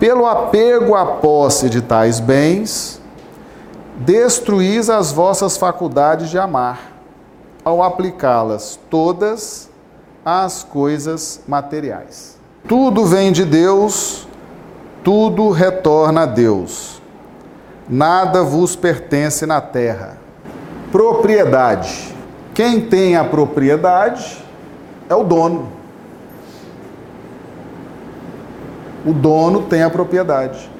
Pelo apego à posse de tais bens, destruís as vossas faculdades de amar, ao aplicá-las todas às coisas materiais. Tudo vem de Deus, tudo retorna a Deus. Nada vos pertence na terra. Propriedade. Quem tem a propriedade é o dono. O dono tem a propriedade.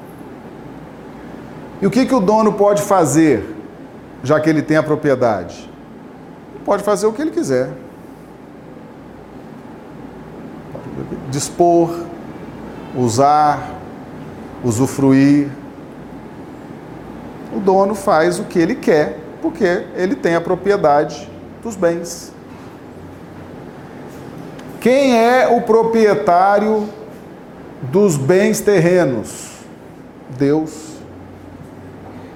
E o que, que o dono pode fazer, já que ele tem a propriedade? Pode fazer o que ele quiser. Dispor, usar, usufruir. O dono faz o que ele quer, porque ele tem a propriedade dos bens. Quem é o proprietário dos bens terrenos? Deus.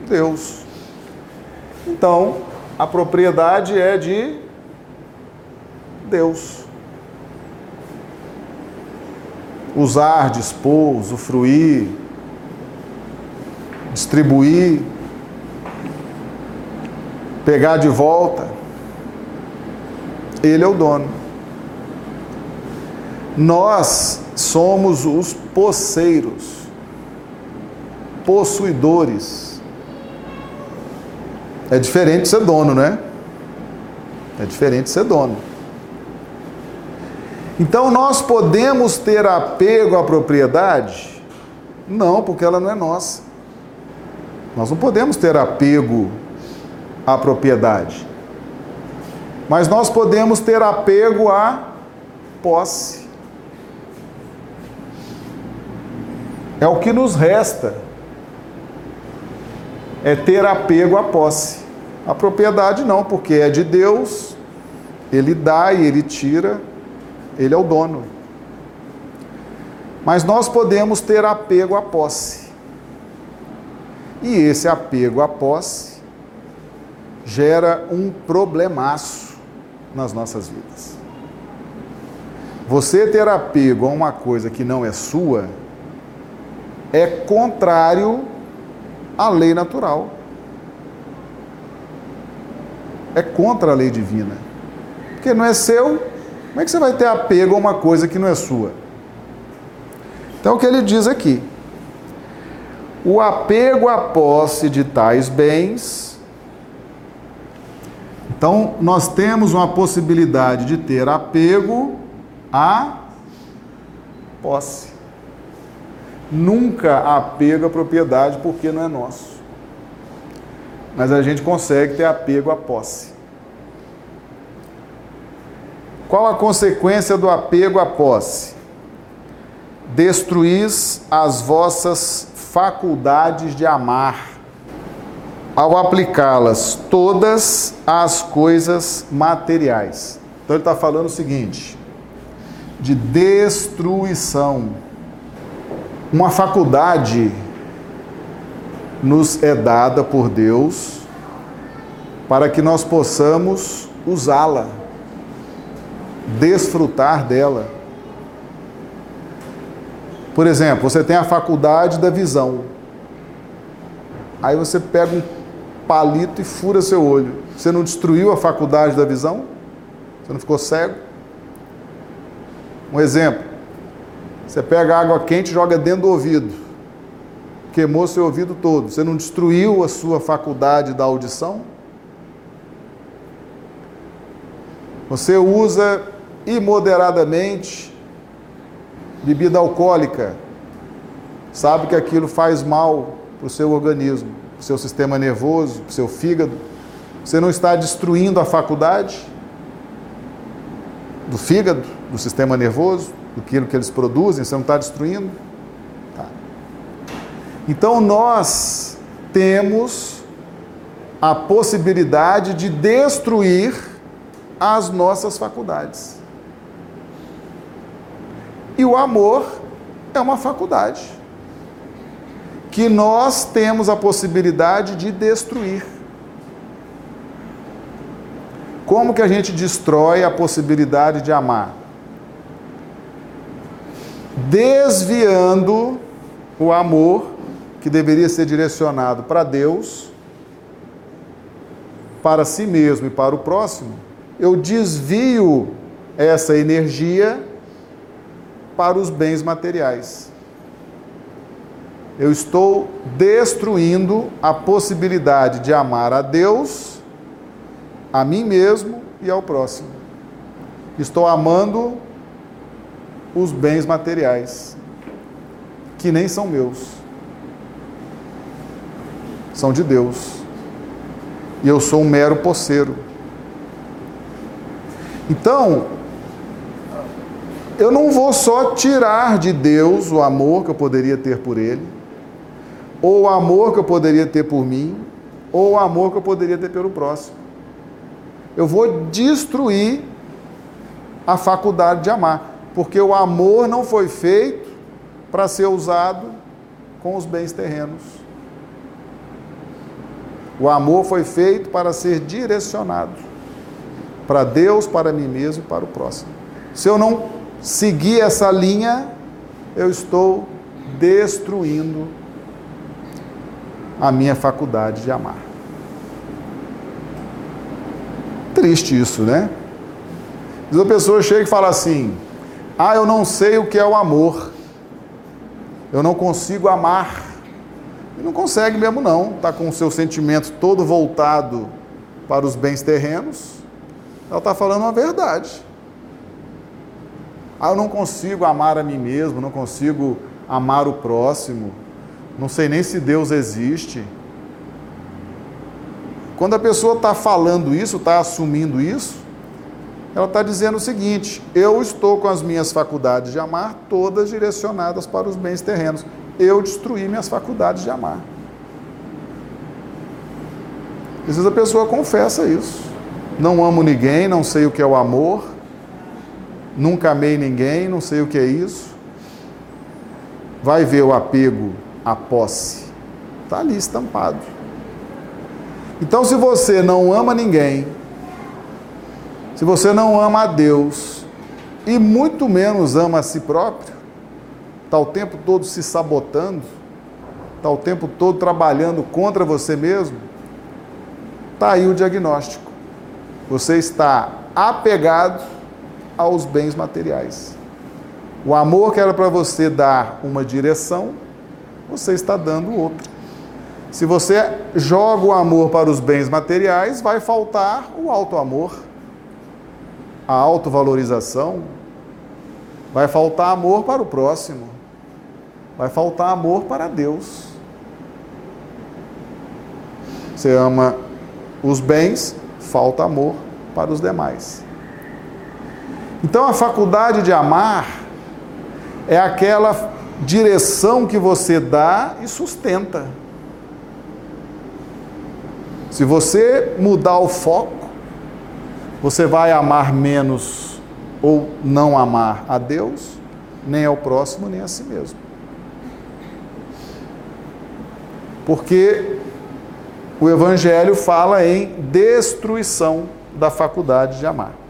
Deus. Então, a propriedade é de Deus. Usar, dispor, usufruir, distribuir, pegar de volta. Ele é o dono. Nós somos os posseiros, possuidores. É diferente ser dono, né? É diferente ser dono. Então nós podemos ter apego à propriedade? Não, porque ela não é nossa. Nós não podemos ter apego à propriedade. Mas nós podemos ter apego à posse. É o que nos resta. É ter apego à posse. A propriedade não, porque é de Deus, ele dá e ele tira, ele é o dono. Mas nós podemos ter apego à posse. E esse apego à posse gera um problemaço nas nossas vidas. Você ter apego a uma coisa que não é sua é contrário à lei natural. É contra a lei divina. Porque não é seu, como é que você vai ter apego a uma coisa que não é sua? Então, o que ele diz aqui? O apego à posse de tais bens. Então, nós temos uma possibilidade de ter apego à posse. Nunca apego à propriedade porque não é nosso. Mas a gente consegue ter apego à posse. Qual a consequência do apego à posse? Destruís as vossas faculdades de amar, ao aplicá-las todas às coisas materiais. Então ele está falando o seguinte: de destruição uma faculdade nos é dada por Deus para que nós possamos usá-la, desfrutar dela. Por exemplo, você tem a faculdade da visão. Aí você pega um palito e fura seu olho. Você não destruiu a faculdade da visão? Você não ficou cego? Um exemplo. Você pega água quente e joga dentro do ouvido. Queimou seu ouvido todo. Você não destruiu a sua faculdade da audição? Você usa imoderadamente bebida alcoólica. Sabe que aquilo faz mal para o seu organismo, para o seu sistema nervoso, para o seu fígado. Você não está destruindo a faculdade do fígado, do sistema nervoso? Do que eles produzem, você não está destruindo? Tá. Então nós temos a possibilidade de destruir as nossas faculdades. E o amor é uma faculdade que nós temos a possibilidade de destruir. Como que a gente destrói a possibilidade de amar? Desviando o amor que deveria ser direcionado para Deus, para si mesmo e para o próximo, eu desvio essa energia para os bens materiais. Eu estou destruindo a possibilidade de amar a Deus, a mim mesmo e ao próximo. Estou amando os bens materiais, que nem são meus, são de Deus. E eu sou um mero poceiro. Então, eu não vou só tirar de Deus o amor que eu poderia ter por Ele, ou o amor que eu poderia ter por mim, ou o amor que eu poderia ter pelo próximo. Eu vou destruir a faculdade de amar, porque o amor não foi feito para ser usado com os bens terrenos. O amor foi feito para ser direcionado para Deus, para mim mesmo e para o próximo. Se eu não seguir essa linha, eu estou destruindo a minha faculdade de amar. Triste isso, né? Diz a pessoa chega e fala assim: Ah, eu não sei o que é o amor. Eu não consigo amar. E não consegue mesmo não. Está com o seu sentimento todo voltado para os bens terrenos. Ela está falando uma verdade. Ah, eu não consigo amar a mim mesmo, não consigo amar o próximo não sei nem se Deus existe. Quando a pessoa está falando isso, está assumindo isso, ela está dizendo o seguinte: eu estou com as minhas faculdades de amar todas direcionadas para os bens terrenos. Eu destruí minhas faculdades de amar. Às vezes a pessoa confessa isso. Não amo ninguém, não sei o que é o amor, nunca amei ninguém, não sei o que é isso. Vai ver o apego a posse. Está ali estampado. Então, se você não ama ninguém, se você não ama a Deus, e muito menos ama a si próprio, está o tempo todo se sabotando, está o tempo todo trabalhando contra você mesmo, está aí o diagnóstico. Você está apegado aos bens materiais. O amor que era para você dar uma direção, você está dando outra. Se você joga o amor para os bens materiais, vai faltar o alto amor, a autovalorização, vai faltar amor para o próximo, vai faltar amor para Deus. Você ama os bens, falta amor para os demais. Então a faculdade de amar é aquela direção que você dá e sustenta. Se você mudar o foco, você vai amar menos ou não amar a Deus, nem ao próximo, nem a si mesmo. Porque o Evangelho fala em destruição da faculdade de amar.